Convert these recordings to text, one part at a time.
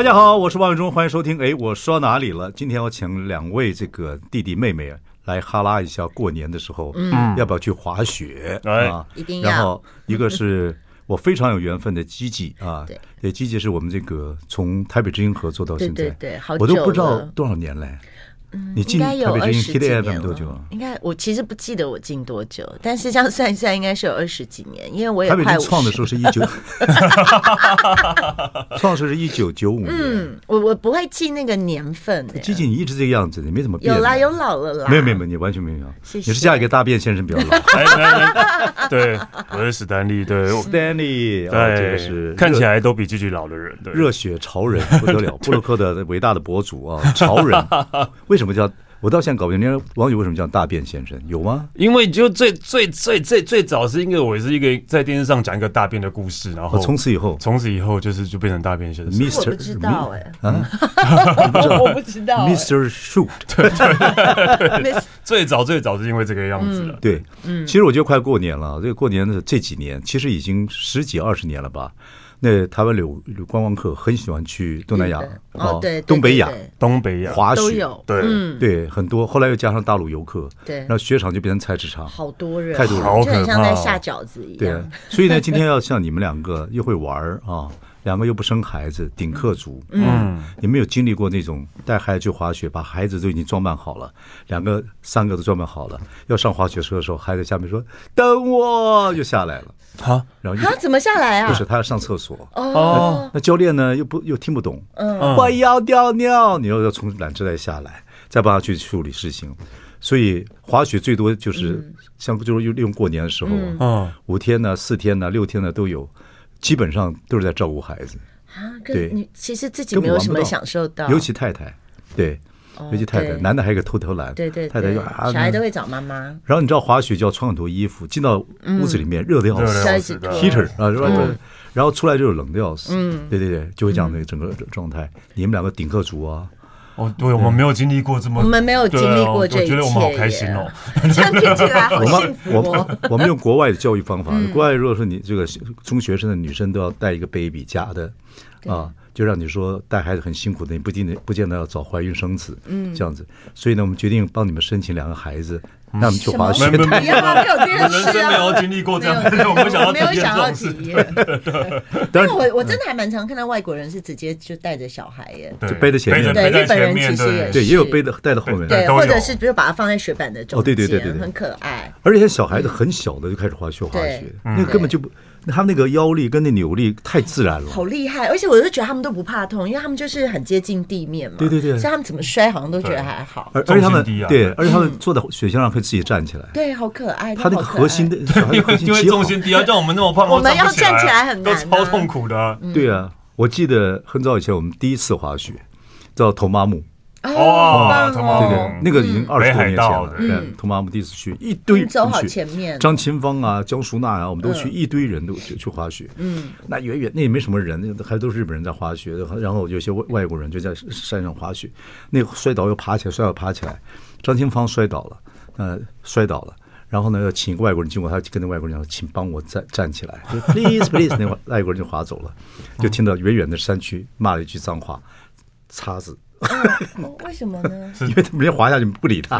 大家好，我是王伟忠，欢迎收听。哎，我说哪里了？今天我请两位这个弟弟妹妹来哈拉一下，过年的时候，嗯，要不要去滑雪、哎、啊？一定要。然后一个是我非常有缘分的吉吉啊，对，吉吉是我们这个从台北之音合作到现在，对对对，好久了，我都不知道多少年嘞。嗯，你进台北之音 KTFM 多久啊？应该我其实不记得我进多久，但是这样算一算，应该是有二十几年，因为我也快五十。创的时候是一九，创的时候是一九九五年。嗯，我我不会记那个年份。吉吉，你一直这个样子，你没怎么变。有啦，有老了啦。没有没有没有，你完全没有。谢谢。你是嫁给大便先生比较老。对，我是史丹利，对，Stanley，对，是看起来都比吉吉老的人，对，热血潮人不得了，布洛克的伟大的博主啊，潮人 为。什么叫？我到现在搞不清，人家网友为什么叫大便先生？有吗？因为就最最最最最早是因为我是一个在电视上讲一个大便的故事，然后从此以后，从此以后就是就变成大便先生。Mr. 我不知道哎，啊，我不知道。Mr. Shoot，对对对，最早最早是因为这个样子了。对，嗯，其实我觉得快过年了，这个过年的这几年，其实已经十几二十年了吧。那台湾有有观光客很喜欢去东南亚哦，对，东北亚，东北亚。滑雪，对对，很多。后来又加上大陆游客，对，然后雪场就变成菜市场，好多人，太多人，就很像在下饺子一样。对，所以呢，今天要像你们两个又会玩啊，两个又不生孩子，顶客族，嗯，你们有经历过那种带孩子去滑雪，把孩子都已经装扮好了，两个三个都装扮好了，要上滑雪车的时候，孩子下面说等我，就下来了。好，然后他怎么下来啊？不是他要上厕所哦。那教练呢？又不又听不懂。嗯，我要尿尿，你又要从缆车再下来，再帮他去处理事情。所以滑雪最多就是像就是利用过年的时候啊，五天呢、四天呢、六天呢都有，基本上都是在照顾孩子啊。对，你其实自己没有什么享受到，尤其太太对。尤其太太，男的还有个偷偷懒，对对，太太就小孩都会找妈妈。然后你知道滑雪就要穿很多衣服，进到屋子里面热的要死，heater 啊，是吧？然后出来就是冷的要死，嗯，对对对，就会这样的整个状态。你们两个顶客族啊，哦，对，我们没有经历过这么，我们没有经历过这一切，我觉得我们好开心哦，这样听起来好幸福。我们我们用国外的教育方法，国外如果说你这个中学生的女生都要带一个 baby 假的啊。就让你说带孩子很辛苦的，你不一定不见得要早怀孕生子，嗯，这样子。所以呢，我们决定帮你们申请两个孩子，那我们去滑雪。没有没有这件事啊，没有经历过这样，我们想要没有想要体验。但是我我真的还蛮常看到外国人是直接就带着小孩耶，就背在前面。对，日本人其实也对，也有背的带着后面，对，或者是比如把它放在雪板的中间，对对对，很可爱。而且小孩子很小的就开始滑雪滑雪，那根本就不。他们那个腰力跟那扭力太自然了，好厉害！而且我就觉得他们都不怕痛，因为他们就是很接近地面嘛。对对对，所以他们怎么摔好像都觉得还好。而而且他们对，而且他们坐在雪橇上可以自己站起来。对，好可爱。他那个核心的，因为因为重心低啊，像我们那么胖，我们要站起来很难，都超痛苦的。对啊，我记得很早以前我们第一次滑雪，叫托马姆。哦，对对，那个已经二十多年前了。对，托马姆第一次去，一堆人去。张清芳啊，江淑娜啊，我们都去，一堆人都去滑雪。嗯，那远远那也没什么人，还都是日本人在滑雪。然后有些外外国人就在山上滑雪，那摔倒又爬起来，摔倒爬起来。张清芳摔倒了，呃，摔倒了。然后呢，要请一个外国人经过，他跟那外国人讲：“请帮我站站起来，please please。”那外国人就滑走了，就听到远远的山区骂了一句脏话：“叉子。” 为什么呢？因为他们滑下去不理他。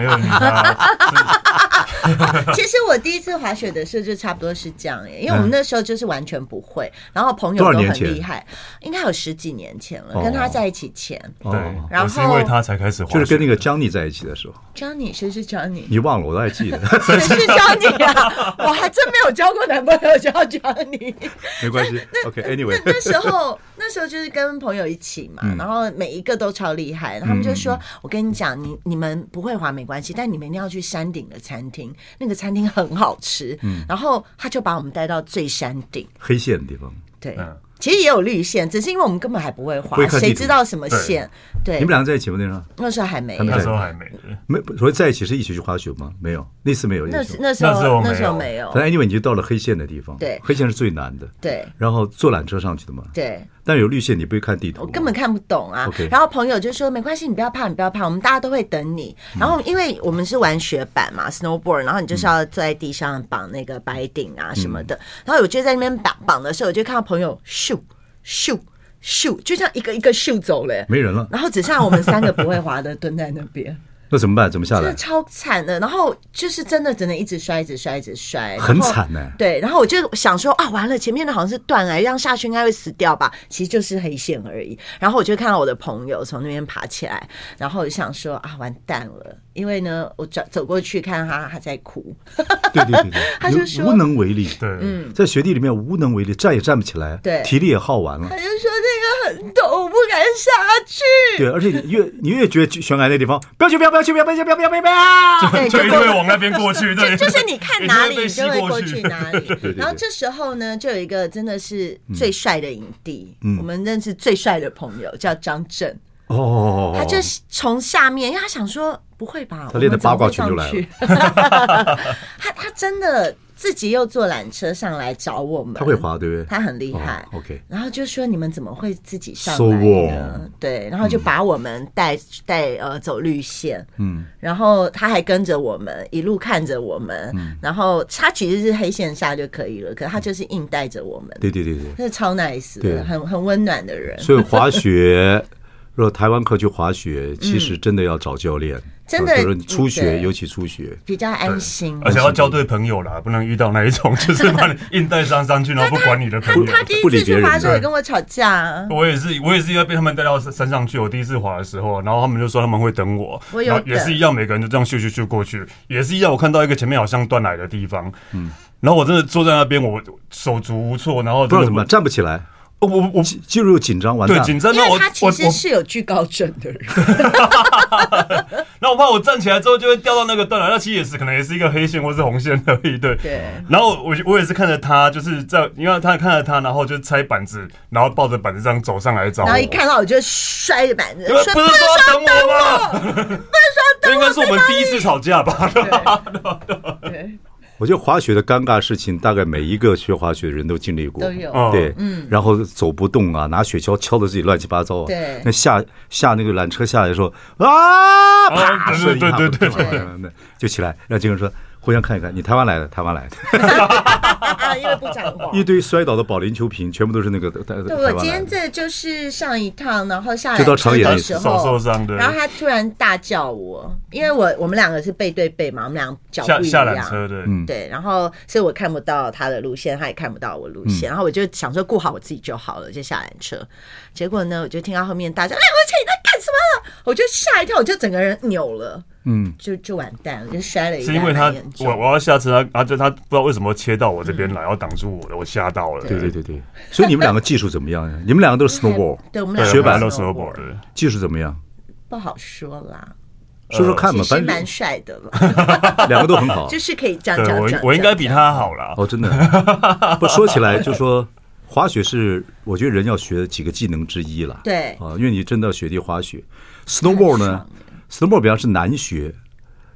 其实我第一次滑雪的时候就差不多是这样耶，因为我们那时候就是完全不会，然后朋友都很厉害，应该有十几年前了，跟他在一起前，对，然后是因为他才开始滑，就是跟那个 Johnny 在一起的时候。Johnny 谁是 Johnny？你忘了，我都还记得。谁是 Johnny 啊？我还真没有交过男朋友叫 Johnny。没关系。OK，Anyway，那时候那时候就是跟朋友一起嘛，然后每一个都超厉害，他们就说：“我跟你讲，你你们不会滑没关系，但你们一定要去山顶的餐厅。”那个餐厅很好吃，嗯，然后他就把我们带到最山顶，黑线的地方，对，其实也有绿线，只是因为我们根本还不会画，谁知道什么线？对，你们两个在一起吗？那时候那时候还没，那时候还没，没所以在一起是一起去滑雪吗？没有，那次没有。那那时候那时候没有。反正因为你就到了黑线的地方，对，黑线是最难的，对。然后坐缆车上去的嘛，对。但有绿线，你不会看地图，我根本看不懂啊。然后朋友就说：“没关系，你不要怕，你不要怕，我们大家都会等你。”然后因为我们是玩雪板嘛，snowboard，然后你就是要坐在地上绑那个白顶啊什么的。然后我就在那边绑绑的时候，我就看到朋友咻。咻咻，就这样一个一个咻走了，没人了。然后只剩下我们三个不会滑的蹲在那边。那怎么办？怎么下来？真的超惨的。然后就是真的只能一直摔，一直摔，一直摔，很惨呢、欸。对，然后我就想说啊，完了，前面的好像是断崖，让下去应该会死掉吧？其实就是黑线而已。然后我就看到我的朋友从那边爬起来，然后我就想说啊，完蛋了。因为呢，我转走过去看他，他在哭。对对对对，他就说无能为力。对，嗯，在雪地里面无能为力，站也站不起来，对，体力也耗完了。他就说那个都，不敢下去。对，而且你越你越觉得悬崖那地方，不要去，不要不要去，不要不要不要不要不要不要，对，就会往那边过去。对，就是你看哪里，你就会过去哪里。然后这时候呢，就有一个真的是最帅的影帝，我们认识最帅的朋友叫张震。哦，他就从下面，因为他想说。不会吧？他练的八卦拳就来了。他他真的自己又坐缆车上来找我们。他会滑，对不对？他很厉害。OK。然后就说你们怎么会自己上来呢？对，然后就把我们带带呃走绿线。嗯。然后他还跟着我们一路看着我们。然后他其实是黑线下就可以了，可是他就是硬带着我们。对对对对。他是超 nice 的，很很温暖的人。所以滑雪，如果台湾客去滑雪，其实真的要找教练。真的，初学尤其初学比较安心，而且要交对朋友啦，不能遇到那一种就是把你硬带上上去，然后不管你的朋友。他第一次去滑的时候也跟我吵架。我也是，我也是因为被他们带到山上去。我第一次滑的时候，然后他们就说他们会等我，我有也是一样，每个人就这样咻咻咻过去，也是一样。我看到一个前面好像断奶的地方，嗯，然后我真的坐在那边，我手足无措，然后不知道怎么站不起来。我我我肌肉紧张，完蛋。对，紧张。那我他其实是有惧高症的人。那我怕我站起来之后就会掉到那个断崖，那其实也是可能也是一个黑线或是红线而已。对。对。然后我我也是看着他，就是在因为他看着他，然后就拆板子，然后抱着板子这样走上来找我。然后一看到我就摔着板子，不是说等我吗？不是说等我。应该是我们第一次吵架吧？对。我觉得滑雪的尴尬事情，大概每一个学滑雪的人都经历过，都有。对，嗯，然后走不动啊，拿雪橇敲的自己乱七八糟。啊，对，那下下那个缆车下来的时候啊，啪，对对对对对，就起来让金人说。互相看一看，你台湾来的，台湾来的，因为不讲话，一堆摔倒的保龄球瓶，全部都是那个台湾。对，我今天这就是上一趟，然后下来的时候受伤的，然后他突然大叫我，因为我我们两个是背对背嘛，我们俩脚不一样，下缆车对，嗯，对，然后所以我看不到他的路线，他也看不到我路线，然后我就想说顾好我自己就好了，就下缆车。结果呢，我就听到后面大叫：“哎，我去，你在干什么？”我就吓一跳，我就整个人扭了。嗯，就就完蛋了，就摔了一下。是因为他，我我要下车，他就他不知道为什么切到我这边来，要挡住我的，我吓到了。对对对对，所以你们两个技术怎么样呀？你们两个都是 snowboard，对，我们雪板都 snowboard，技术怎么样？不好说啦，说说看嘛，反正蛮帅的了，两个都很好，就是可以这样讲。我我应该比他好了。哦，真的。不说起来，就说滑雪是我觉得人要学的几个技能之一了。对啊，因为你真的雪地滑雪，snowboard 呢？Snowboard 比较是难学，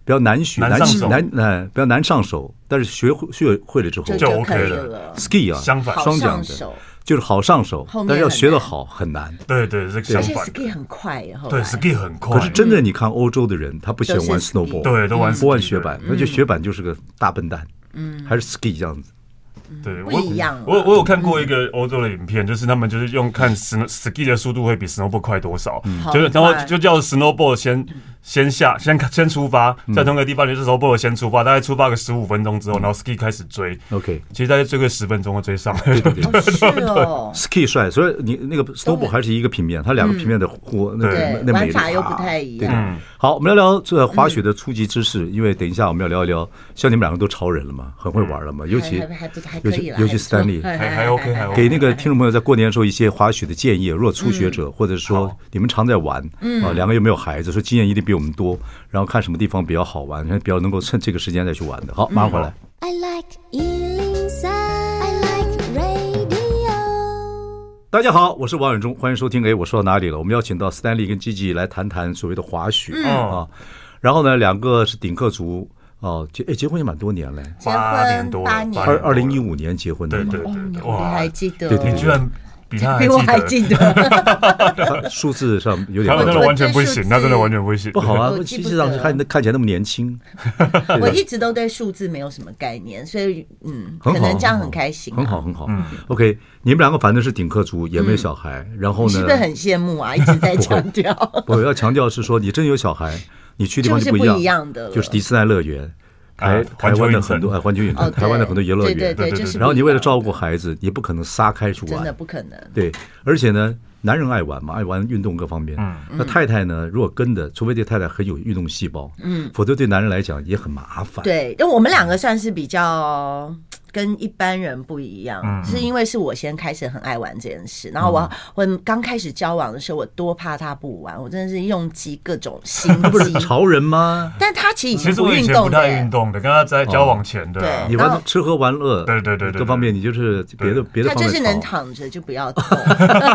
比较难学，难难哎，比较难上手。但是学会学会了之后就 OK 了。Ski 啊，相反，双桨的，就是好上手，但是要学得好很难。对对，是相反。而且 Ski 很快，对 Ski 很快。可是真的，你看欧洲的人，他不喜欢玩 Snowboard，对，都玩不玩雪板，而且雪板就是个大笨蛋。嗯，还是 Ski 这样子。对，我我我有看过一个欧洲的影片，就是他们就是用看 snow ski 的速度会比 snowboard 快多少，就是然后就叫 snowboard 先。先下，先先出发，在同一个地方，你这时候不如先出发，大概出发个十五分钟之后，然后 ski 开始追。OK，其实大概追个十分钟就追上。对对。对，ski 帅，所以你那个 snowboard 还是一个平面，它两个平面的互那个那美法又不太一样。好，我们聊聊这滑雪的初级知识，因为等一下我们要聊一聊，像你们两个都超人了嘛，很会玩了嘛，尤其尤其尤其 Stanley 还还 OK，还 OK。给那个听众朋友在过年的时候一些滑雪的建议，如果初学者或者说你们常在玩，啊，两个又没有孩子，说经验一定比我们多。然后看什么地方比较好玩，比较能够趁这个时间再去玩的。好，马上回来。I like 大家好，我是王远忠，欢迎收听。哎，我说到哪里了？我们邀请到斯坦利跟 Gigi 来谈谈所谓的滑雪、嗯、啊。然后呢，两个是顶客族哦，结哎结婚也蛮多年了，八年多，八年二二零一五年结婚的嘛，对对对，你还记得？对对，居然。比他比我还记得，数字上有点，他真的完全不行，他真的完全不行，不好啊！实际上看看起来那么年轻，我一直都对数字没有什么概念，所以嗯，可能这样很开心，很好很好。OK，你们两个反正是顶客族，也没有小孩，然后呢？是不是很羡慕啊？一直在强调，我要强调是说，你真有小孩，你去地方就不一样的，就是迪斯尼乐园。台台湾的很多哎，环球影城，台湾的很多游乐园，对对对，然后你为了照顾孩子，你不可能撒开去玩，真的不可能。对，而且呢，男人爱玩嘛，爱玩运动各方面。嗯，那太太呢，如果跟的，除非这太太很有运动细胞，嗯，否则对男人来讲也很麻烦。对，因为我们两个算是比较。跟一般人不一样，是因为是我先开始很爱玩这件事，然后我我刚开始交往的时候，我多怕他不玩，我真的是用尽各种心 机。不是潮人吗？但他其实以前不运动，不太运动的，跟他在交往前的，你玩吃喝玩乐，对对对对，各方面你就是别的别的。他就是能躺着就不要动。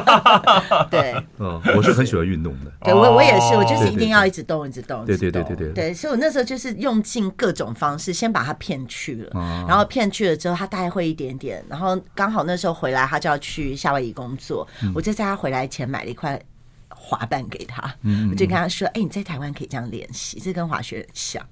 对，嗯，我是很喜欢运动的。对，我我也是，我就是一定要一直动，一直动，对对对对对。对，所以我那时候就是用尽各种方式，先把他骗去了，然后骗去了之后，他大概会一点。点点，然后刚好那时候回来，他就要去夏威夷工作，嗯、我就在他回来前买了一块滑板给他，我就跟他说：“哎，你在台湾可以这样练习，这跟滑雪很像。”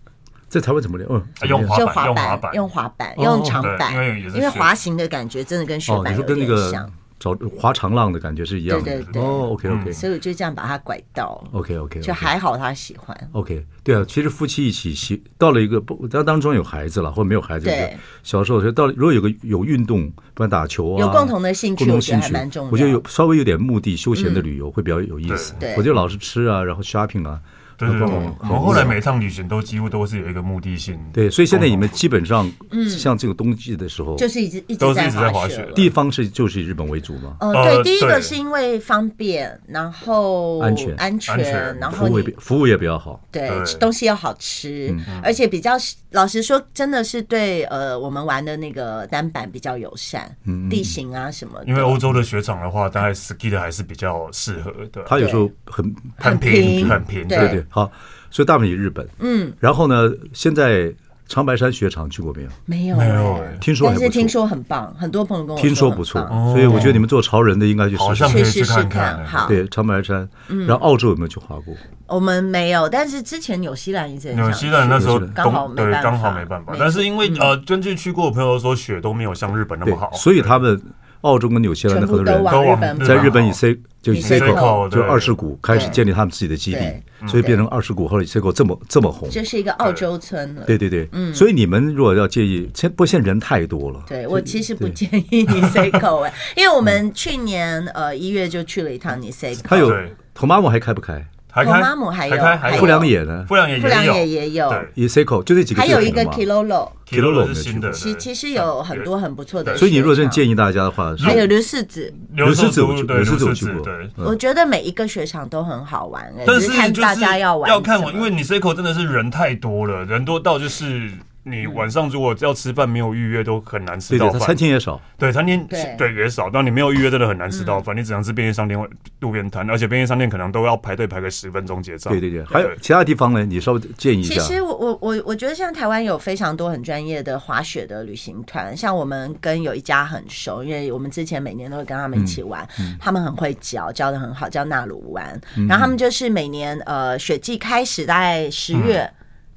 在台湾怎么练？嗯，用滑板，用滑板，用滑板，用长板，因为滑行的感觉真的跟雪板有点像。找划长浪的感觉是一样的，对对对，哦，OK OK，所以我就这样把他拐到，OK OK，就还好他喜欢，OK，对啊，其实夫妻一起喜到了一个不，当当中有孩子了或者没有孩子，对，小时候就到了如果有个有运动，不然打球啊，有共同的兴趣，共同兴趣蛮重要，我觉得有稍微有点目的休闲的旅游会比较有意思，对，我觉得老是吃啊，然后 shopping 啊。对对对，我们后来每趟旅行都几乎都是有一个目的性。对，所以现在你们基本上，像这个冬季的时候，就是一直一直都是一直在滑雪。地方是就是以日本为主吗？嗯，对，第一个是因为方便，然后安全安全，然后服务也服务也比较好。对，东西又好吃，而且比较老实说，真的是对呃我们玩的那个单板比较友善，地形啊什么。因为欧洲的雪场的话，大概 ski 的还是比较适合的。它有时候很很平很平，对对。好，所以大部分日本，嗯，然后呢，现在长白山雪场去过没有？没有，没有，听说，但是听说很棒，很多朋友跟我说听说不错，所以我觉得你们做潮人的应该去试试试看。好，对，长白山，然后澳洲有没有去滑过？我们没有，但是之前纽西兰一直纽西兰那时候刚好对，刚好没办法，但是因为呃，根据去过的朋友说，雪都没有像日本那么好，所以他们。澳洲跟纽西兰的很多人都在日本以 C 就以 Seiko 就二世谷开始建立他们自己的基地，所以变成二世谷后来 Seiko 这么这么红，这是一个澳洲村了。对对对，所以你们如果要介意，现不现在人太多了。对我其实不建议你 Seiko 哎，因为我们去年呃一月就去了一趟你 Seiko，还有 Tomamu 还开不开？托马姆还有，富良野呢？富良野富良野也有，也 Seiko 就这几个。还有一个 Kilolo，Kilolo 是新的。其其实有很多很不错的。所以你如果真建议大家的话，还有刘世子，刘世子，刘世子我去过。我觉得每一个雪场都很好玩，但是看大家要玩。要看我，因为你 Seiko 真的是人太多了，人多到就是。你晚上如果要吃饭没有预约都很难吃到饭，餐厅也少。对，餐厅对也少。但你没有预约真的很难吃到饭，你只能吃便利商店、路边摊，而且便利商店可能都要排队排个十分钟结账。对对对，还有其他地方呢？你稍微建议一下。其实我我我我觉得像台湾有非常多很专业的滑雪的旅行团，像我们跟有一家很熟，因为我们之前每年都会跟他们一起玩，他们很会教，教的很好，叫纳鲁湾。然后他们就是每年呃雪季开始大概十月。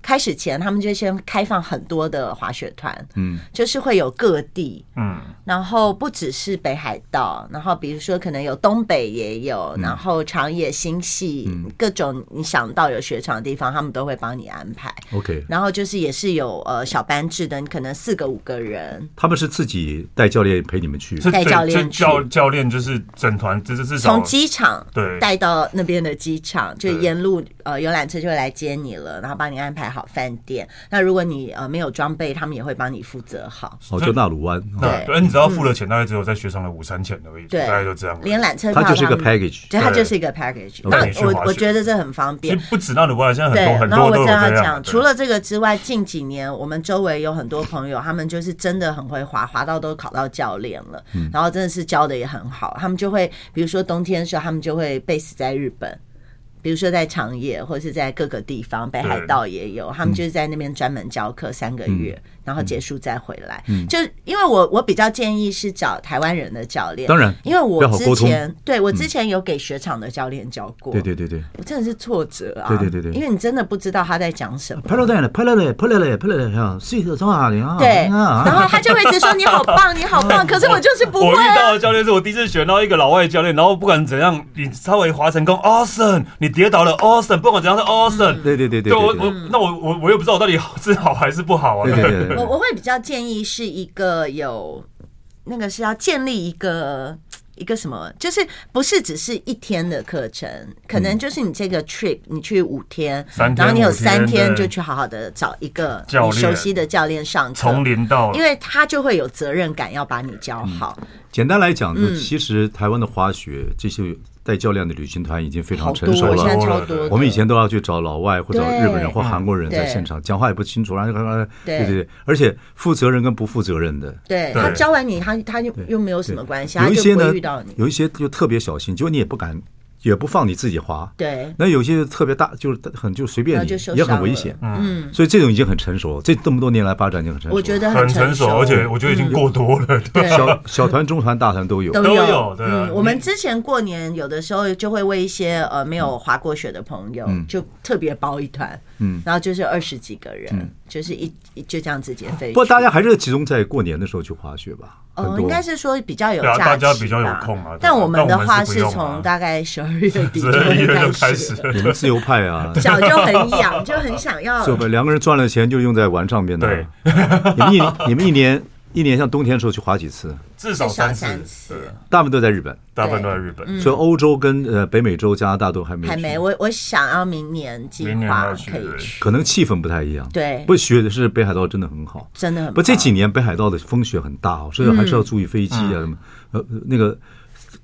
开始前，他们就先开放很多的滑雪团，嗯，就是会有各地，嗯，然后不只是北海道，然后比如说可能有东北也有，然后长野、新潟，各种你想到有雪场的地方，他们都会帮你安排。OK，然后就是也是有呃小班制的，你可能四个五个人，他们是自己带教练陪你们去，带教练教教练就是整团，这是从机场对。带到那边的机场，就沿路呃游览车就会来接你了，然后帮你安排好。饭店。那如果你呃没有装备，他们也会帮你负责好。哦，就纳鲁湾。对，对，你只要付了钱，大概只有在雪场的午餐钱而已。对，大概就这样。连缆车它就是一个 package，对，它就是一个 package。那我我觉得这很方便。其实不止纳鲁湾，现在很多很多然后我这样讲，除了这个之外，近几年我们周围有很多朋友，他们就是真的很会滑，滑到都考到教练了。然后真的是教的也很好，他们就会，比如说冬天的时候，他们就会 base 在日本。比如说在长野或者是在各个地方，北海道也有，他们就是在那边专门教课三个月。然后结束再回来，就因为我我比较建议是找台湾人的教练，当然，因为我之前对我之前有给雪场的教练教过，对对对对，我真的是挫折啊，对对对对，因为你真的不知道他在讲什么。拍了嘞，拍了嘞，拍了嘞，拍了嘞，哈，是一个从哪里啊？对，然后他就会一直说你好棒，你好棒，可是我就是不会。我遇到的教练是我第一次选到一个老外教练，然后不管怎样，你稍微滑成功，awesome，你跌倒了，awesome，不管怎样是 awesome，对对对对，我我那我我我又不知道我到底是好还是不好啊，对对对，我我会比较建。建议是一个有那个是要建立一个一个什么，就是不是只是一天的课程，可能就是你这个 trip 你去五天，然后你有三天就去好好的找一个你熟悉的教练上课，从零到，因为他就会有责任感要把你教好。简单来讲，其实台湾的滑雪这些。带教练的旅行团已经非常成熟了。我们以前都要去找老外或者日本人或韩国人在现场讲话也不清楚，然后对对对，而且负责任跟不负责任的。对，他教完你，他他又又没有什么关系，有一些呢，有一些就特别小心，结果你也不敢。也不放你自己滑，对。那有些特别大，就是很就随便你，也很危险。嗯，所以这种已经很成熟，这这么多年来发展已经很成熟。我觉得很成熟，而且我觉得已经过多了。对，小小团、中团、大团都有，都有。嗯，我们之前过年有的时候就会为一些呃没有滑过雪的朋友，就特别包一团，嗯，然后就是二十几个人，就是一就这样直接飞。不过大家还是集中在过年的时候去滑雪吧。哦，应该是说比较有假期，大家比较有空啊。但我们的话是从大概十二月底就开始，你们自由派啊，脚就很痒，就很想要。就两个人赚了钱就用在玩上面的。对，你们一你们一年一年像冬天的时候去滑几次？至少三次，大部分都在日本，大部分都在日本。所以欧洲跟呃北美洲、加拿大都还没还没。我我想要明年计划可以去，可能气氛不太一样。对，不雪的是北海道真的很好，真的很。不这几年北海道的风雪很大哦，所以还是要注意飞机啊什么呃那个。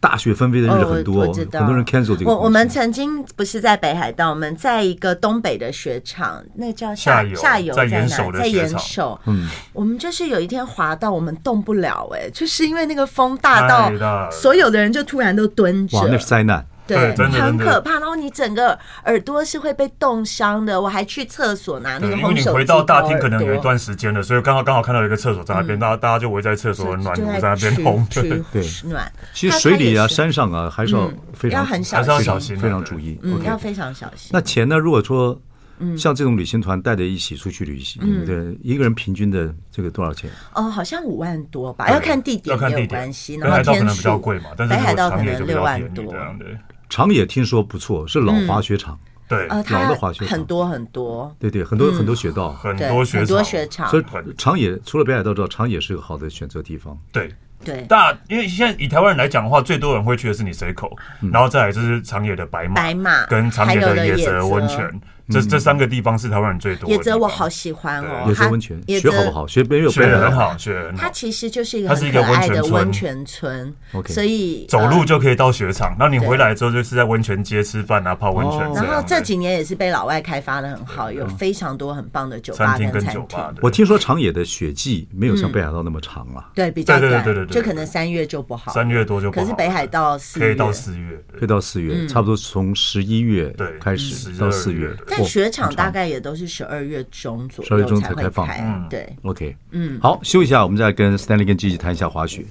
大雪纷飞的日子很多，很多人 cancel 这个。我我们曾经不是在北海道，我们在一个东北的雪场，那叫下下游，在哪？在岩手。嗯，我们就是有一天滑到我们动不了，哎，就是因为那个风大到，所有的人就突然都蹲着。哇，那是灾难。对，很可怕。然后你整个耳朵是会被冻伤的。我还去厕所拿那个红手机。因为你回到大厅可能有一段时间了，所以刚好刚好看到一个厕所在那边，大家大家就围在厕所很暖炉在那边烘。对对，暖。其实水里啊、山上啊，还是要非常还是要小心，非常注意。嗯，要非常小心。那钱呢？如果说像这种旅行团带着一起出去旅行，对一个人平均的这个多少钱？哦，好像五万多吧，要看地点也有关系。然后天数比较贵嘛，但是北海道可能六万多。长野听说不错，是老滑雪场，对，老的滑雪场。很多很多，对对，很多很多雪道，很多雪很多雪场。所以长野除了北海道之外，长野是个好的选择地方。对。对，大因为现在以台湾人来讲的话，最多人会去的是你随口，然后再来就是长野的白马，白马跟长野的野泽。温泉。这这三个地方是台湾人最多的。野泽我好喜欢哦，野泽温泉，学好不好？学没有学很好，学很好。它其实就是一个很可爱的温泉村，OK，所以走路就可以到雪场。那你回来之后就是在温泉街吃饭啊，泡温泉。然后这几年也是被老外开发的很好，有非常多很棒的酒吧跟餐厅。我听说长野的雪季没有像北海道那么长啊，对，比较短，就可能三月就不好，三月多就不好。可是北海道四可以到四月，可以到四月，差不多从十一月开始到四月。但雪场大概。也都是十二月中左右，十二月中才开放。嗯，对，OK，嗯，好，休息一下，我们再跟 Stanley 跟 Gigi 谈一下滑雪。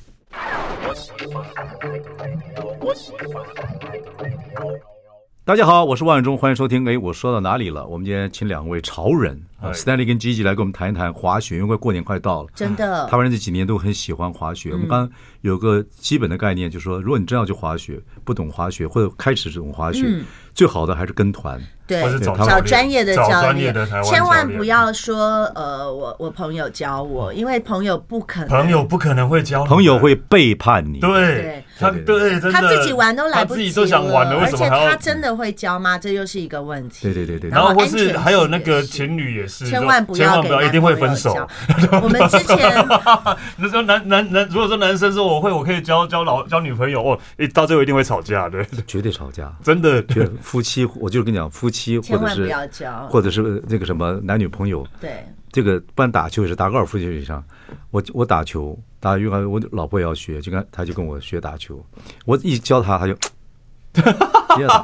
大家好，我是万忠，欢迎收听。哎，我说到哪里了？我们今天请两位潮人啊，Stanley 跟 Gigi 来跟我们谈一谈滑雪，因为快过年快到了，真的，台湾人这几年都很喜欢滑雪。我们刚刚有个基本的概念，就是说，如果你真要去滑雪，不懂滑雪或者开始这种滑雪，最好的还是跟团。对，找专业的教练，千万不要说呃，我我朋友教我，因为朋友不可能，朋友不可能会教，朋友会背叛你。对，他对，他自己玩都来不及，自己都想玩了，为什么而且他真的会教吗？这又是一个问题。对对对对。然后或是还有那个情侣也是千万不要千万不要，一定会分手。我们之前那时候男男男，如果说男生说我会，我可以交交老交女朋友哦，到最后一定会吵架，对，绝对吵架，真的。夫妻，我就跟你讲，夫妻 或者是或者是那个什么男女朋友，对，这个不然打球也是打高尔夫球以上，我我打球打羽毛球，我老婆也要学，就跟他就跟我学打球，我一教他他就。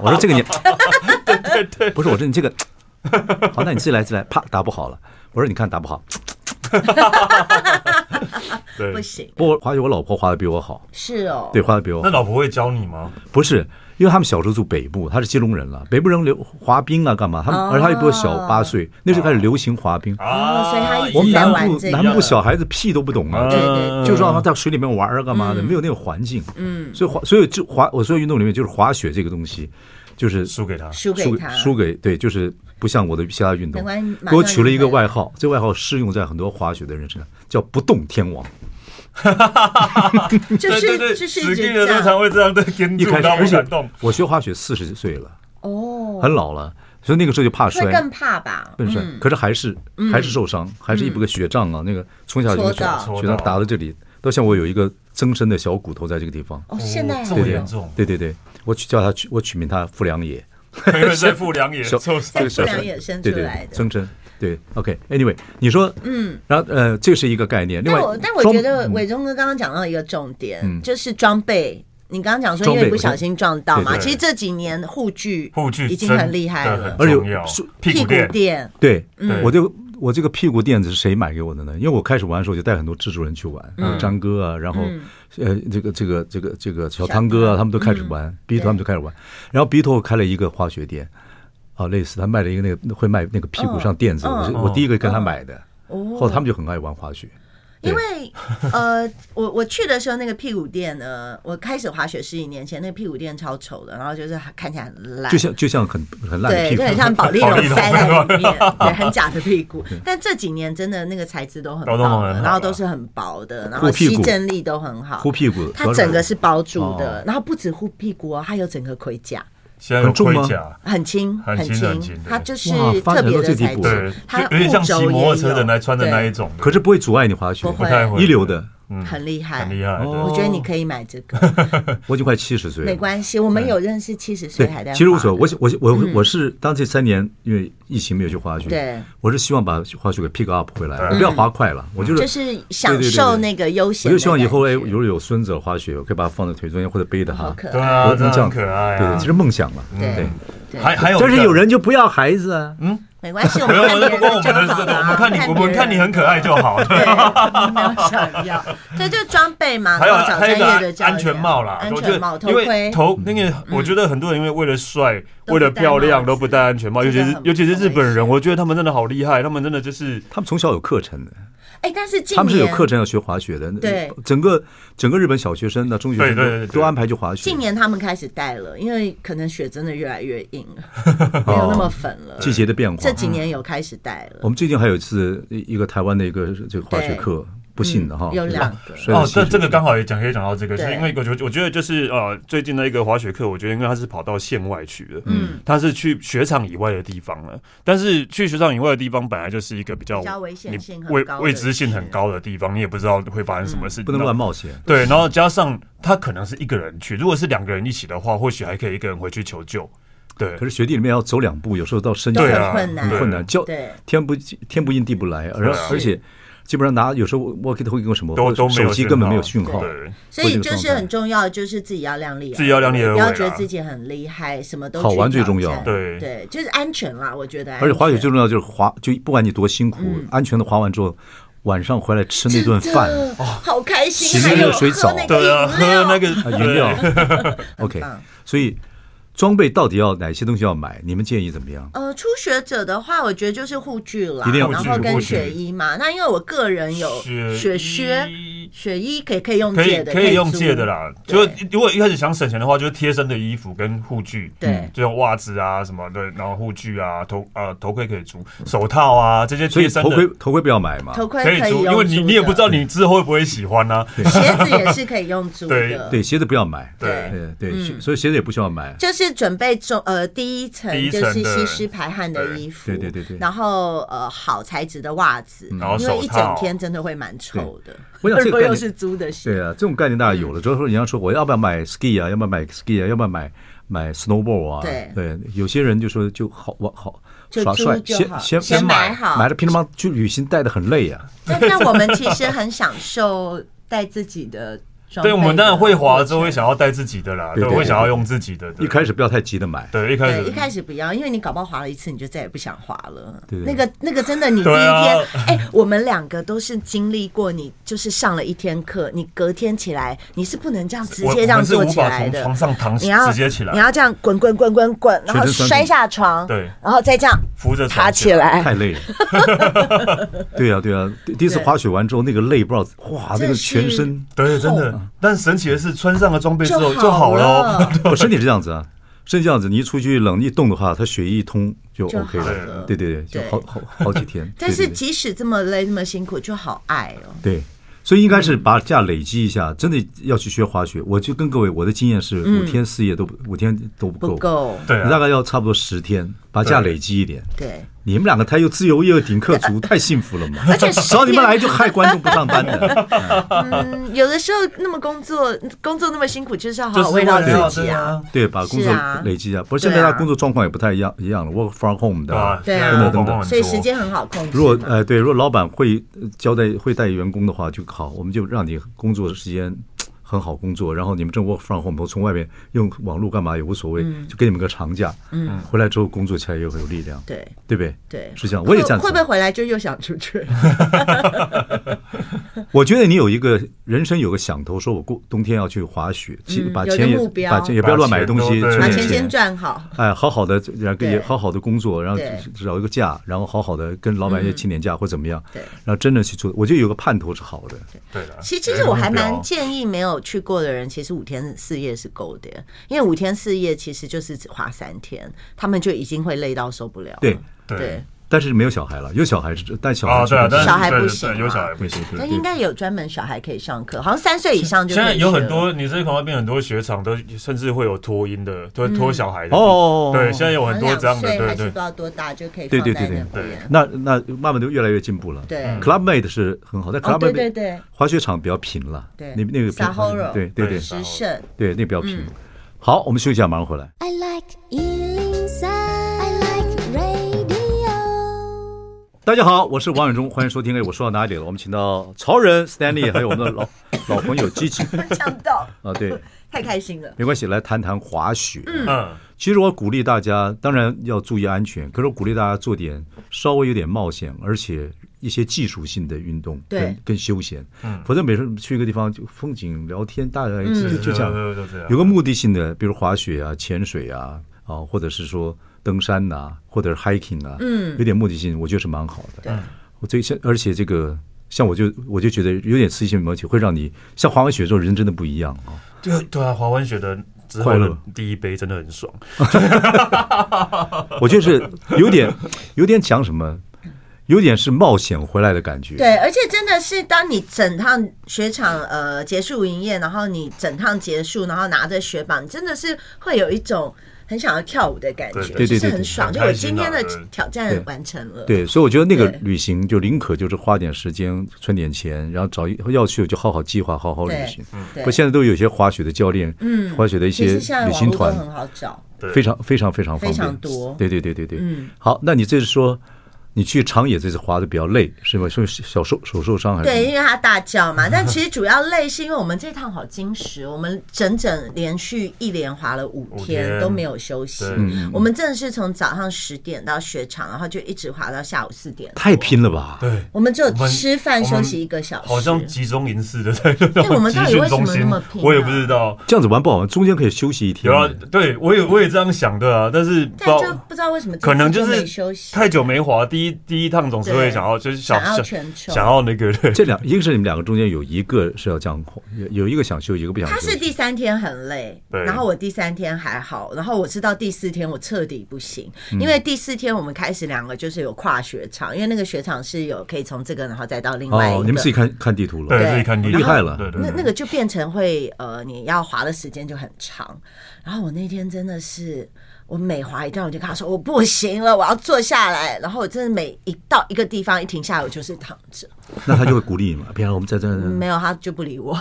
我说这个你，对对对，不是我说你这个，好，那你自己来自己来，啪打不好了。我说你看打不好，对，不行。不，滑雪我老婆滑的比我好，是哦，对，滑的比我好。那老婆会教你吗？不是，因为他们小时候住北部，他是基隆人了，北部人流滑冰啊干嘛？他们而他又比我小八岁，那时候开始流行滑冰啊，所以他我们南部南部小孩子屁都不懂啊，对对，就让他在水里面玩啊干嘛的，没有那个环境，嗯，所以滑，所以就滑，我所有运动里面就是滑雪这个东西。就是输给他，输给他，输给对，就是不像我的其他运动。给我取了一个外号，这个外号适用在很多滑雪的人身上，叫“不动天王”。就是就是使劲的经常会这样对，一开始我学滑雪四十岁了，哦，很老了，所以那个时候就怕摔，更怕吧，更摔。可是还是还是受伤，还是一个雪仗啊，那个从小就雪雪仗打到这里，到像我有一个增生的小骨头在这个地方。哦，现在这么严重？对对对。我取叫他取，我取名他富良野，在富良野，在富良野生出来的，增生对。OK，Anyway，你说，嗯，然后呃，这是一个概念。另外，但我觉得伟忠哥刚刚讲到一个重点，就是装备。你刚刚讲说因为不小心撞到嘛，其实这几年护具护具已经很厉害了，而且屁股垫，对，我就。我这个屁股垫子是谁买给我的呢？因为我开始玩的时候就带很多制作人去玩，张哥啊，然后呃，这个这个这个这个小汤哥啊，他们都开始玩，B 头他们就开始玩。然后 B 头开了一个滑雪店，啊，类似他卖了一个那个会卖那个屁股上垫子，我是我第一个跟他买的，后来他们就很爱玩滑雪。因为呃，我我去的时候，那个屁股垫呢，我开始滑雪十几年前，那个屁股垫超丑的，然后就是看起来很烂，就像就像很很烂的屁股，对，就很像 保丽龙塞在里面，对，很假的屁股。但这几年真的那个材质都很好，然后都是很薄的，然后吸震力都很好，护屁股，它整个是包住的，然后不止护屁股哦，还有整个盔甲。很重吗？很轻，很轻，它就是特别的材质，它有点像骑摩托车的来穿的那一种，可是不会阻碍你滑雪，不会，一流的。很厉害，很厉害。我觉得你可以买这个。我已经快七十岁了，没关系。我们有认识七十岁还在。其实无所谓，我我我我是当这三年因为疫情没有去滑雪，对，我是希望把滑雪给 pick up 回来，我不要滑快了，我就是就是享受那个悠闲。我就希望以后哎，如果有孙子滑雪，我可以把它放在腿中间或者背着他，对啊，这样可爱。对，其实梦想嘛，对。还还有，但是有人就不要孩子啊，嗯。没关系，我们看别人就好了。我们看你，我们看你很可爱就好。对，没有想要。对就装备嘛，还有还有一个安全帽啦，安全帽、头盔。头那个，我觉得很多人因为为了帅、为了漂亮都不戴安全帽，尤其是尤其是日本人，我觉得他们真的好厉害，他们真的就是他们从小有课程的。哎，但是他们是有课程要学滑雪的，对，整个整个日本小学生的中学生都安排去滑雪。近年他们开始带了，因为可能雪真的越来越硬了，没有那么粉了。季节的变化，这几年有开始带了。我们最近还有一次一个台湾的一个这个滑雪课。不幸的哈，有两个哦，这这个刚好也讲可以讲到这个，是因为我觉得我觉得就是呃，最近的一个滑雪课，我觉得因为他是跑到县外去的，嗯，他是去雪场以外的地方了。但是去雪场以外的地方本来就是一个比较比较危险性、未未知性很高的地方，你也不知道会发生什么事，不能乱冒险。对，然后加上他可能是一个人去，如果是两个人一起的话，或许还可以一个人回去求救。对，可是雪地里面要走两步，有时候到深处很困难，很困难，叫天不天不应地不来，而而且。基本上拿有时候我给他会用什么，手机根本没有讯号，所以就是很重要，就是自己要量力，自己要量力而为，不要觉得自己很厉害，什么都好玩最重要，对。对，就是安全啦，我觉得。而且滑雪最重要就是滑，就不管你多辛苦，安全的滑完之后，晚上回来吃那顿饭，哦好开心，洗热水澡，对啊，喝那个饮料，OK，所以。装备到底要哪些东西要买？你们建议怎么样？呃，初学者的话，我觉得就是护具啦，一定要然后跟雪衣嘛。那因为我个人有雪靴，雪衣可以可以用借的，可以用借的啦。就如果一开始想省钱的话，就是贴身的衣服跟护具，对，就用袜子啊什么的，然后护具啊头呃头盔可以租，手套啊这些贴身的。头盔头盔不要买嘛，头盔可以租，因为你你也不知道你之后会不会喜欢呢。鞋子也是可以用租的，对。对，鞋子不要买，对。对。对，所以鞋子也不需要买，就是准备中呃第一层就是吸湿排汗的衣服，对对对对，然后呃好材质的袜子，因为一整天真的会蛮臭的。我想这个又是租的鞋，对啊，这种概念大家有了。之后说，你要说我要不要买 ski 啊？要不要买 ski 啊？要不要买买 snowboard 啊？对对，有些人就说就好玩好耍帅，先先先买好，买了平常去旅行带的很累啊。但但我们其实很享受带自己的。对，我们当然会滑之后会想要带自己的啦，对，会想要用自己的。一开始不要太急的买，对，一开始一开始不要，因为你搞不好滑了一次，你就再也不想滑了。对，那个那个真的，你第一天，哎，我们两个都是经历过，你就是上了一天课，你隔天起来你是不能这样直接这样坐起来的，床上躺，你要直接起来，你要这样滚滚滚滚滚，然后摔下床，对，然后再这样扶着爬起来，太累了。对呀对呀，第一次滑雪完之后那个累不知道，哇，那个全身，对，真的，但神奇的是穿上了装备之后就好了，我 身体是这样子啊，身体这样子，你一出去冷一冻的话，它血液一通就 OK 了，对对对，就好好好几天。但是即使这么累这么辛苦，就好爱哦。对，所以应该是把假累积一下，真的要去学滑雪。我就跟各位，我的经验是五天四夜都五天都不够，不够，对，大概要差不多十天，把假累积一点，对。你们两个太又自由又顶客族，太幸福了嘛！而且 找你们来就害观众不上班的。嗯，有的时候那么工作，工作那么辛苦，就是要好好慰劳自己啊。对，把工作累积啊。不是现在他工作状况也不太一样一样了，work from home 的，对啊，等等等等，所以时间很好控制。如果呃对，如果老板会交代会带员工的话就好，我们就让你工作的时间。很好工作，然后你们正 work from home，从外面用网络干嘛也无所谓，就给你们个长假，嗯，回来之后工作起来也很有力量，对，对不对？对，是这样。我也这样。会不会回来就又想出去？我觉得你有一个人生有个想头，说我过冬天要去滑雪，把钱也把钱也不要乱买东西，把钱先赚好。哎，好好的，然后也好好的工作，然后找一个假，然后好好的跟老板也请点假或怎么样，对，然后真的去做，我觉得有个盼头是好的。对的。其实其实我还蛮建议没有。去过的人其实五天四夜是够的，因为五天四夜其实就是只滑三天，他们就已经会累到受不了。对对。但是没有小孩了，有小孩是带小孩，小孩不行，有小孩不行。那应该有专门小孩可以上课，好像三岁以上就。现在有很多，你这旁边很多雪场都甚至会有托婴的，都托小孩的。哦，对，现在有很多这样的，对对。还是不知道多大就可以。对对对对对。那那慢慢都越来越进步了。对，Clubmade 是很好，但 Clubmade 对对对，滑雪场比较平了。对，那那个。对对对，时胜。对，那比较平。好，我们休息一下，马上回来。大家好，我是王永忠，欢迎收听。哎，我说到哪里了？我们请到潮人 Stanley，还有我们的老 老朋友。呛到啊，对，太开心了。没关系，来谈谈滑雪。嗯，其实我鼓励大家，当然要注意安全，可是我鼓励大家做点稍微有点冒险，而且一些技术性的运动，对跟休闲。嗯，否则每次去一个地方就风景聊天，大概就就这样，有个目的性的，比如滑雪啊、潜水啊，啊，或者是说。登山呐、啊，或者是 hiking 啊，嗯，有点目的性，我觉得是蛮好的。对，我最像，而且这个像我就我就觉得有点刺激性，而且会让你像滑完雪之后人真的不一样啊。对对啊，滑完雪的快乐第一杯真的很爽。我就是有点有点讲什么，有点是冒险回来的感觉。对，而且真的是当你整趟雪场呃结束营业，然后你整趟结束，然后拿着雪板，真的是会有一种。很想要跳舞的感觉，对对对，很爽。就我今天的挑战完成了。对，所以我觉得那个旅行就宁可就是花点时间存点钱，然后找一要去就好好计划，好好旅行。嗯不，现在都有些滑雪的教练，嗯，滑雪的一些旅行团很好找，非常非常非常方便，非常多。对对对对对，嗯。好，那你这是说。你去长野这次滑的比较累，是吗？是小受手受伤还是？对，因为他大叫嘛。但其实主要累是因为我们这趟好精实，我们整整连续一连滑了五天都没有休息。我们真的是从早上十点到雪场，然后就一直滑到下午四点。太拼了吧？对，我们只有吃饭休息一个小时，好像集中营似的在。对，我们到底为什么那么拼？我也不知道。这样子玩不好玩，中间可以休息一天。有啊，对我也我也这样想的啊，但是但就不知道为什么，可能就是太久没滑，第第一第一趟总是会想要就是想要想要那个这两一个是你们两个中间有一个是要这样，有有一个想休息，一个不想休。息。他是第三天很累，然后我第三天还好，然后我是到第四天我彻底不行，因为第四天我们开始两个就是有跨雪场，因为那个雪场是有可以从这个然后再到另外一个。你们自己看看地图了，对，自己看地图。厉害了。那那个就变成会呃，你要滑的时间就很长，然后我那天真的是。我每滑一段，我就跟他说我不行了，我要坐下来。然后我真的每一到一个地方一停下来，我就是躺着。那他就会鼓励你嘛？平常我们在这。没有，他就不理我。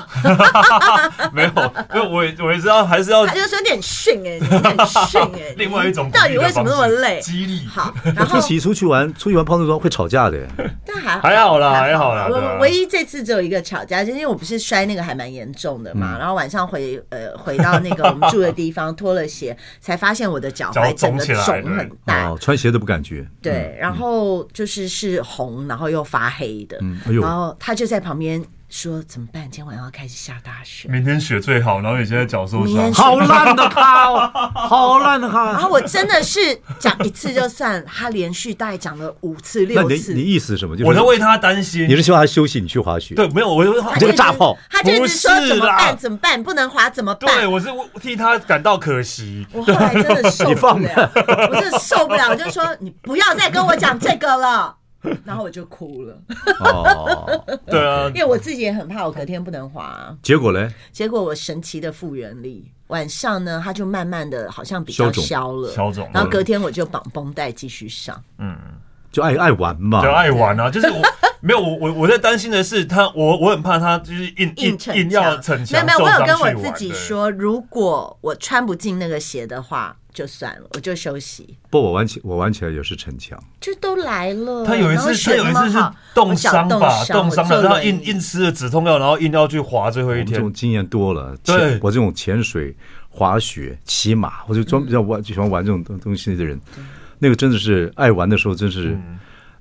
没有，因为我也我也知道还是要。他就说有点逊哎，有点逊哎。另外一种到底为什么那么累？激励。好，然后出去出去玩，出去玩泡温泉会吵架的。但还还好啦，还好啦。我唯一这次只有一个吵架，就是因为我不是摔那个还蛮严重的嘛。然后晚上回呃回到那个我们住的地方，脱了鞋才发现我的。脚踝整个肿很大，哦，穿鞋都不感觉。对，然后就是是红，然后又发黑的，然后他就在旁边。说怎么办？今天晚上要开始下大雪，明天雪最好。然后你现在脚受伤，好烂的卡，好烂的他。然后我真的是讲一次就算，他连续大概讲了五次六次。你意思是什么？我在为他担心。你是希望他休息，你去滑雪？对，没有，我就这个炸炮，他就一直说怎么办？怎么办？不能滑怎么办？对，我是替他感到可惜。我后来真的受不了，我真的受不了，我就说你不要再跟我讲这个了。然后我就哭了。哦，对啊，因为我自己也很怕，我隔天不能滑。结果呢？结果我神奇的复原力，晚上呢，它就慢慢的好像比较消了，消肿。然后隔天我就绑绷带继续上。嗯，就爱爱玩嘛，就爱玩啊。就是我没有我我我在担心的是他，我我很怕他就是硬硬硬要逞强。没有没有，我有跟我自己说，如果我穿不进那个鞋的话。就算了，我就休息。不，我玩起我玩起来也是逞强。就都来了。他有一次，他有一次是冻伤吧，冻伤了，然后硬硬吃了止痛药，然后硬要去滑最后一天。这种经验多了，对，我这种潜水、滑雪、骑马，我就专比较玩，就喜欢玩这种东东西的人，那个真的是爱玩的时候，真是。那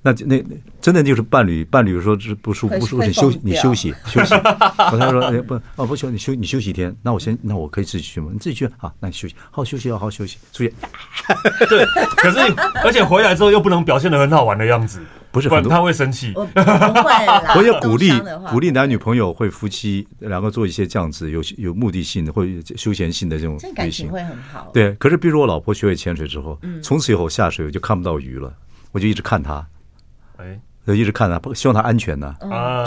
那那真的就是伴侣，伴侣说这不舒服，不舒服，你休息，你休息休 息。我他说哎不哦不休，你休你休息一天，那我先那我可以自己去吗？你自己去好，那你休息，好休息，好好休息，出去。对，可是而且回来之后又不能表现的很好玩的样子，不是，不然他会生气。我也鼓励鼓励男女朋友会夫妻两个做一些这样子有有目的性的或休闲性的这种旅行，感情会很好。对，可是比如我老婆学会潜水之后，从此以后下水我就看不到鱼了，我就一直看她。哎，就一直看他，希望他安全呢。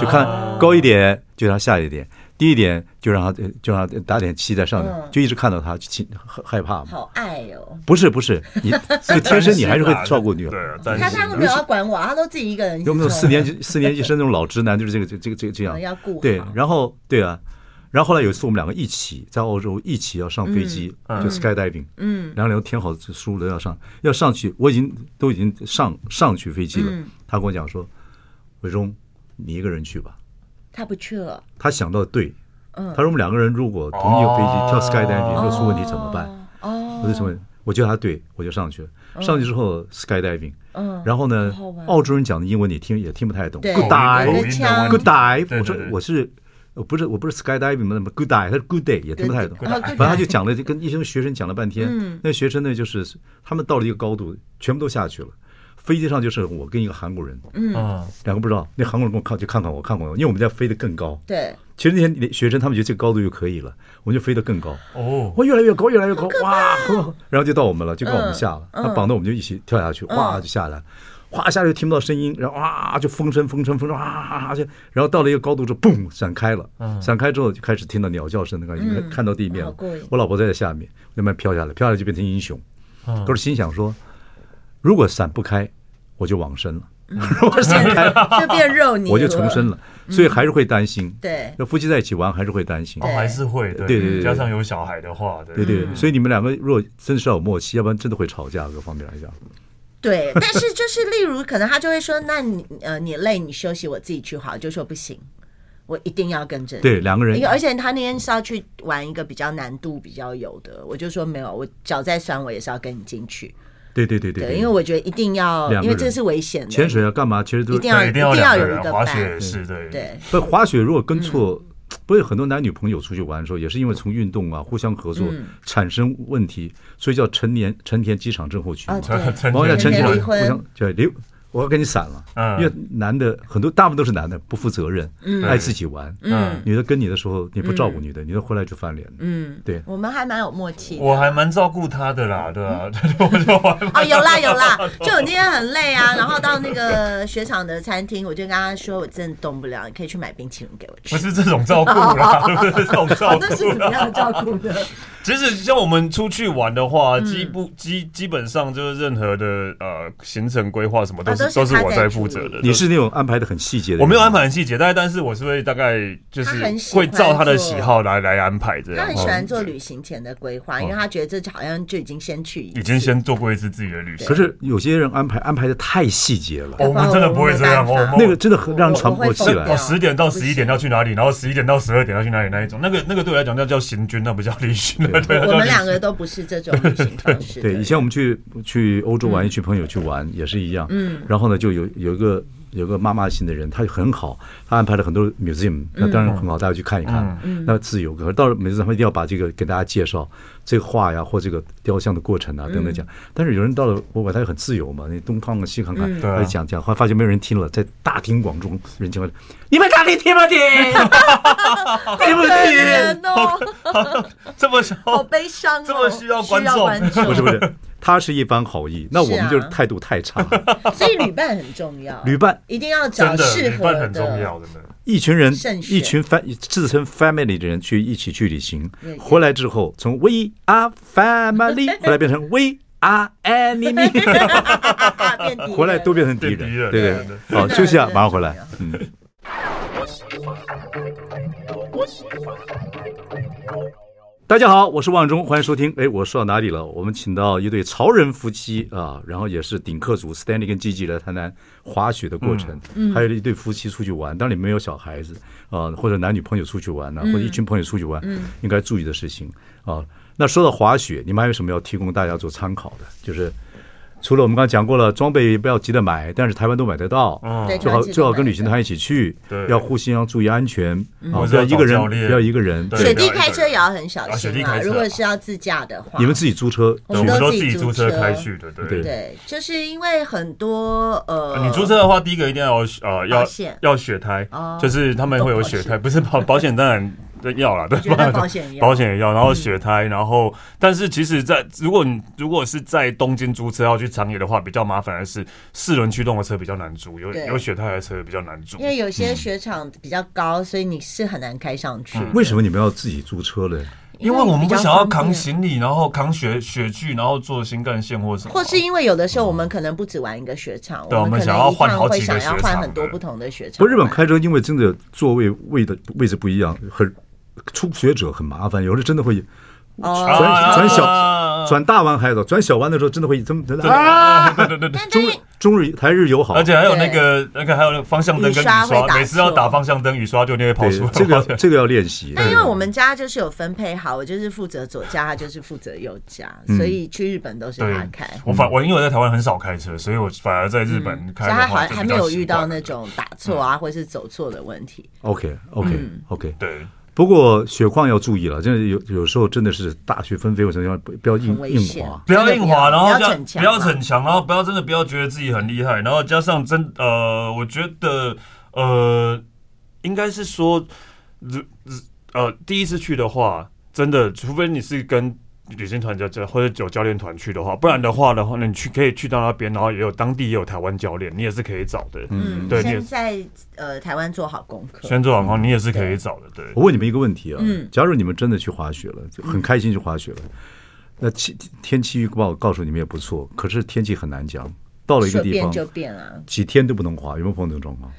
就看高一点，就让他下一点；低一点，就让他就让他打点气在上面，就一直看到他，就害怕。好爱哦！不是不是，你 这个天生你还是会照顾女儿。他他都没有要管我，他都自己一个人。有没有四年级四年级生那种老直男，就是这个这个这个这样。要顾对，然后对啊，然后后来有一次我们两个一起在澳洲一起要上飞机，就 skydiving，嗯，两个人填好书了要上要上去，我已经都已经上上去飞机了。他跟我讲说：“伟忠，你一个人去吧。”他不去了。他想到对，嗯，他说我们两个人如果同一个飞机跳 skydiving，如果出问题怎么办？哦，我就什么？我觉得他对，我就上去了。上去之后 skydiving，嗯，然后呢，澳洲人讲的英文你听也听不太懂。Good day，Good day。我说我是，不是我不是 skydiving 吗？那么 Good day，他是 Good day 也听不太懂。反正他就讲了，就跟一些学生讲了半天。那学生呢，就是他们到了一个高度，全部都下去了。飞机上就是我跟一个韩国人，嗯，两个不知道，那韩国人跟我看就看看我，看看我，因为我们在飞得更高。对，其实那些学生他们觉得这个高度就可以了，我们就飞得更高。哦，我越来越高，越来越高，哇！然后就到我们了，就跟我们下了，他绑着我们就一起跳下去，哇就下来，哗下来就听不到声音，然后哇就风声风声风声啊就，然后到了一个高度之后，嘣闪开了，闪开之后就开始听到鸟叫声的感觉，看到地面了。我老婆在下面，慢慢飘下来，飘下来就变成英雄。都是心想说。如果闪不开，我就往生了；如果闪开，就变肉泥，我就重生了。所以还是会担心。对，要夫妻在一起玩，还是会担心。哦，还是会。对对对，加上有小孩的话，对对。所以你们两个如果真是要有默契，要不然真的会吵架。各方面来讲，对。但是就是例如，可能他就会说：“那你呃，你累，你休息，我自己去好。”就说不行，我一定要跟着你。对，两个人。而且他那天是要去玩一个比较难度比较有的，我就说没有，我脚再酸，我也是要跟你进去。对对对对，因为我觉得一定要，因为这个是危险的。潜水要干嘛？其实都一定要一定要有一个滑雪是对对。不，滑雪如果跟错，不是很多男女朋友出去玩的时候，也是因为从运动啊，互相合作产生问题，所以叫成年成田机场症候群。啊，对，成田离婚，对离我要跟你散了，嗯，因为男的很多，大部分都是男的，不负责任，嗯，爱自己玩，嗯，女的跟你的时候，你不照顾女的，女的回来就翻脸，嗯，对，我们还蛮有默契，我还蛮照顾她的啦，对吧？哦，有啦有啦，就我那天很累啊，然后到那个雪场的餐厅，我就跟他说，我真的动不了，你可以去买冰淇淋给我吃，不是这种照顾啦，不是这种照顾，那是怎么样的照顾的？其实像我们出去玩的话，基不基基本上就是任何的呃行程规划什么都是。都是我在负责的。你是那种安排的很细节的，我没有安排很细节，但但是我是会大概就是会照他的喜好来来安排这样。他很喜欢做旅行前的规划，因为他觉得这好像就已经先去，已经先做过一次自己的旅行。可是有些人安排安排的太细节了，我们真的不会这样。那个真的很让人喘不过气来。哦，十点到十一点要去哪里，然后十一点到十二点要去哪里那一种，那个那个对我来讲那叫行军，那不叫旅行。我们两个都不是这种旅行方式。对，以前我们去去欧洲玩，一群朋友去玩也是一样。嗯，然后呢，就有有。一个有个妈妈型的人，他就很好，他安排了很多 museum，那当然很好，大家去看一看，那自由。可是到了每次他们一定要把这个给大家介绍这个画呀或这个雕像的过程啊等等讲。但是有人到了博物馆，他也很自由嘛，你东看看西看看，来讲讲，后来发现没有人听了，在大庭广众人讲，你们到底听不听？听 不听？这么小，好悲伤，这么需要观众，不是不是。他是一番好意，那我们就是态度太差。所以旅伴很重要，旅伴。一定要找适合的。很重要的，一群人，一群 fam 自称 family 的人去一起去旅行，回来之后从 we are family 回来变成 we are enemy，回来都变成敌人，对对。好，休息啊，马上回来。嗯。大家好，我是万中，欢迎收听。哎，我说到哪里了？我们请到一对潮人夫妻啊，然后也是顶客组 Stanley 跟 Gigi 来谈谈滑雪的过程。嗯，还有一对夫妻出去玩，当你没有小孩子啊，或者男女朋友出去玩呢，或者一群朋友出去玩，嗯，应该注意的事情啊。那说到滑雪，你们还有什么要提供大家做参考的？就是。除了我们刚才讲过了，装备不要急着买，但是台湾都买得到。嗯，最好最好跟旅行团一起去，对，要互相要注意安全。啊，不要一个人，不要一个人。雪地开车也要很小心啊。如果是要自驾的话，你们自己租车，我们都自己租车开去的。对对，就是因为很多呃，你租车的话，第一个一定要呃要要雪胎，就是他们会有雪胎，不是保保险当然。要了，对吧？保险也要，保险也要，然后雪胎，然后，但是其实，在如果你如果是在东京租车要去长野的话，比较麻烦的是四轮驱动的车比较难租，有有雪胎的车比较难租，因为有些雪场比较高，所以你是很难开上去。为什么你们要自己租车嘞？因为我们不想要扛行李，然后扛雪雪具，然后坐新干线或什么，或是因为有的时候我们可能不止玩一个雪场，我们想要换好几个雪场，换很多不同的雪场。不，日本开车因为真的座位位的位置不一样，很。初学者很麻烦，有的真的会转转小转大弯还有转小弯的时候，真的会这么真的啊！对对对对，中中日台日友好，而且还有那个那个还有方向灯跟雨刷，每次要打方向灯雨刷就那会跑出来。这个 这个要练习。但因为我们家就是有分配好，我就是负责左驾，他就是负责右驾，所以去日本都是他开。我反我因为我在台湾很少开车，所以我反而在日本开。他还还没有遇到那种打错啊，或是走错的问题。OK OK OK，对。不过雪况要注意了，就是有有时候真的是大雪纷飞，我想要不要硬硬滑，不要硬滑，然后不要不要逞强，然后不要真的不要觉得自己很厉害，然后加上真呃，我觉得呃，应该是说，呃，第一次去的话，真的，除非你是跟。旅行团叫或者有教练团去的话，不然的话的话，那你去可以去到那边，然后也有当地也有台湾教练，你也是可以找的。嗯，对，先在呃台湾做好功课，先做好功课，你也是可以找的。对，我问你们一个问题啊，嗯，假如你们真的去滑雪了，就很开心去滑雪了，那天天气预报告诉你们也不错，可是天气很难讲，到了一个地方就变了，几天都不能滑，有没有碰到这种状况？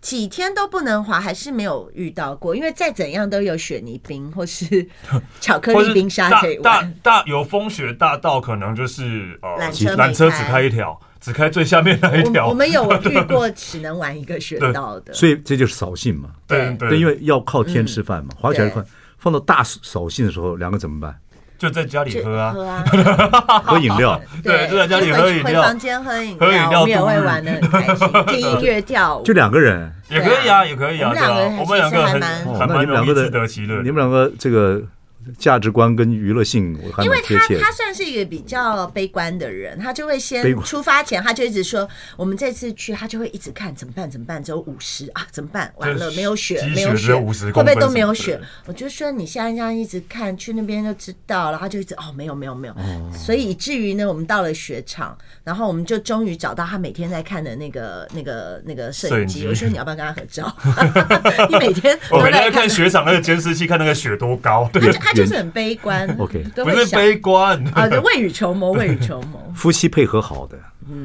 几天都不能滑，还是没有遇到过，因为再怎样都有雪泥冰或是 巧克力冰沙可以玩。大大有风雪大到可能就是呃，缆车缆车只开一条，只开最下面那一条。我们有遇过 只能玩一个雪道的，所以这就是扫兴嘛。对对，因为要靠天吃饭嘛，滑起来快。放到大扫兴的时候，两个怎么办？就在家里喝啊，喝啊，喝饮料。对，就在家里喝饮料。回房间喝饮料，喝饮料，我们也会玩的很开心，听音乐跳舞。就两个人也可以啊，也可以啊。我们两个，我们两个很，还蛮，那你们两个的，你们两个这个价值观跟娱乐性，我。因为他他算是一个比较悲观的人，他就会先出发前他就一直说，我们这次去他就会一直看怎么办怎么办，只有五十啊怎么办？完了没有雪没有雪，会不会都没有雪？我就说你现在这样一直看去那边就知道了，他就一直哦没有没有没有，所以以至于呢，我们到了雪场，然后我们就终于找到他每天在看的那个那个那个摄影机。我说你要不要跟他合照？你每天 我每天在看雪场那个监视器，看那个雪多高。对。就是很悲观，OK，不是悲观啊，未雨绸缪，未雨绸缪。夫妻配合好的，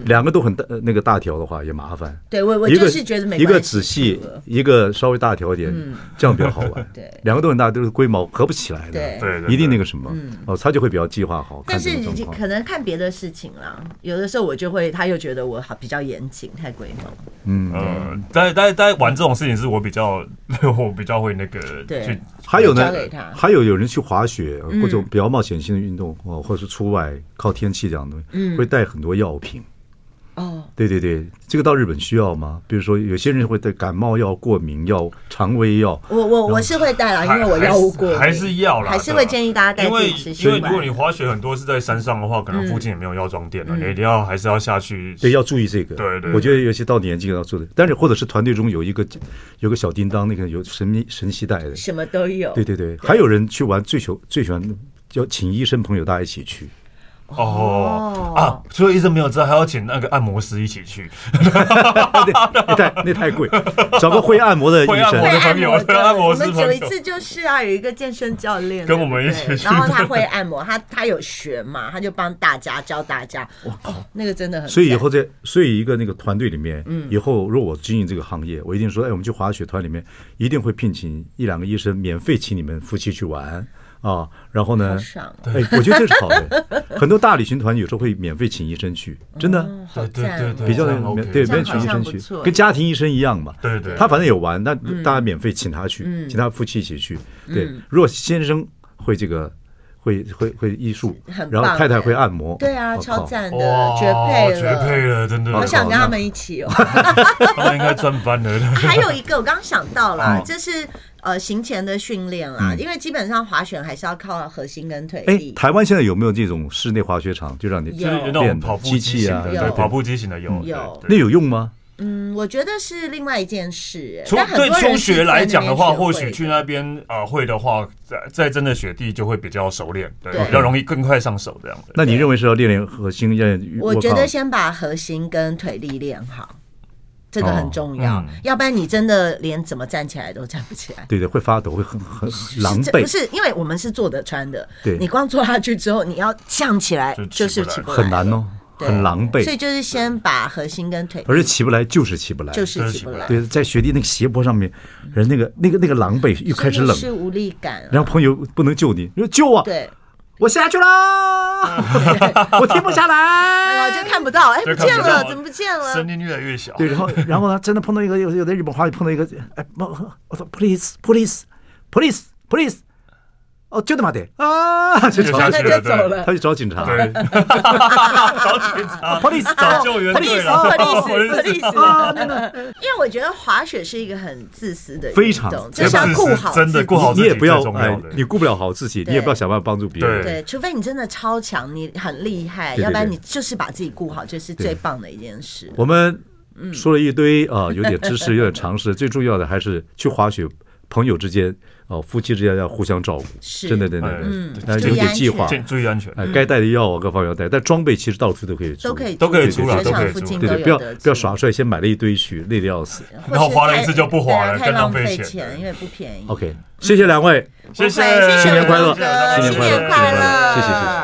两个都很大，那个大条的话也麻烦。对，我我就是觉得每一个仔细，一个稍微大条一点，这样比较好玩。对，两个都很大，都是龟毛合不起来的。对，一定那个什么，哦，他就会比较计划好。但是你可能看别的事情啦，有的时候我就会，他又觉得我好比较严谨，太龟毛。嗯，但但大家玩这种事情是我比较，我比较会那个对。还有呢，还有有人去滑雪或者比较冒险性的运动哦，或者是出外靠天气这样的东西，会带很多药品。哦，对对对，这个到日本需要吗？比如说有些人会对感冒药、过敏药、肠胃药。我我我是会带啦，因为我药物过敏，还是要啦，还是会建议大家带。因为因为如果你滑雪很多是在山上的话，可能附近也没有药妆店了，你一定要还是要下去。对，要注意这个。对对，我觉得尤其到年纪要做的，但是或者是团队中有一个有个小叮当，那个有神秘神携带的，什么都有。对对对，还有人去玩最喜最喜欢要请医生朋友大家一起去。哦啊！所以医生没有知道，还要请那个按摩师一起去。那太那太贵，找个会按摩的 医生。会按摩的按摩师。我们有一次就是啊，有一个健身教练跟我们一起去，然后他会按摩，他他有学嘛，他就帮大家教大家。哇，那个真的很。所以以后在，所以一个那个团队里面，嗯，以后如果我经营这个行业，我一定说，哎，我们去滑雪团里面一定会聘请一两个医生，免费请你们夫妻去玩。啊，然后呢？哎，我觉得这是好的。很多大旅行团有时候会免费请医生去，真的。对对对，比较免对免费请医生去，跟家庭医生一样嘛。对对。他反正有玩，那大家免费请他去，请他夫妻一起去。对，如果先生会这个会会会医术，然后太太会按摩，对啊，超赞的，绝配了，绝配了，真的。我想跟他们一起哦。他们应该赚翻了。还有一个，我刚刚想到了，就是。呃，行前的训练啦，因为基本上滑雪还是要靠核心跟腿力。哎，台湾现在有没有这种室内滑雪场，就让你练跑步机器啊？对，跑步机型的有。有。那有用吗？嗯，我觉得是另外一件事。从对初学来讲的话，或许去那边啊会的话，在在真的雪地就会比较熟练，对，比较容易更快上手这样的。那你认为是要练练核心？练？我觉得先把核心跟腿力练好。这个很重要，要不然你真的连怎么站起来都站不起来。对对，会发抖，会很很狼狈。不是，因为我们是坐的穿的，对，你光坐下去之后，你要站起来就是起不来，很难哦，很狼狈。所以就是先把核心跟腿，而且起不来就是起不来，就是起不来。对，在雪地那个斜坡上面，人那个那个那个狼狈又开始冷，是无力感。然后朋友不能救你，你说救啊，对。我下去了，我停不下来，就看不到，哎，不见了，怎么不见了？声音越来越小。对，然后，然后呢，真的碰到一个有有的日本话，碰到一个，哎，我说，police，police，police，police。哦，就这么的啊，就找他就走了，他去找警察，找警察，police 找救援队了，police，police，因为我觉得滑雪是一个很自私的非常，就是要顾好，真的顾好自己，你也不要哎，你顾不了好自己，你也不要想办法帮助别人，对，除非你真的超强，你很厉害，要不然你就是把自己顾好，就是最棒的一件事。我们说了一堆啊，有点知识，有点常识，最重要的还是去滑雪，朋友之间。哦，夫妻之间要互相照顾，真的，真的，嗯，有点计划，注意安全，哎，该带的药啊，各方面要带，但装备其实到处都可以，都可以，都可以出来，都可以租，对对，不要不要耍帅，先买了一堆去，累得要死，然后花了一次就不花了，太浪费钱，因为不便宜。OK，谢谢两位，谢谢，新年快乐，新年快乐，谢谢，谢谢。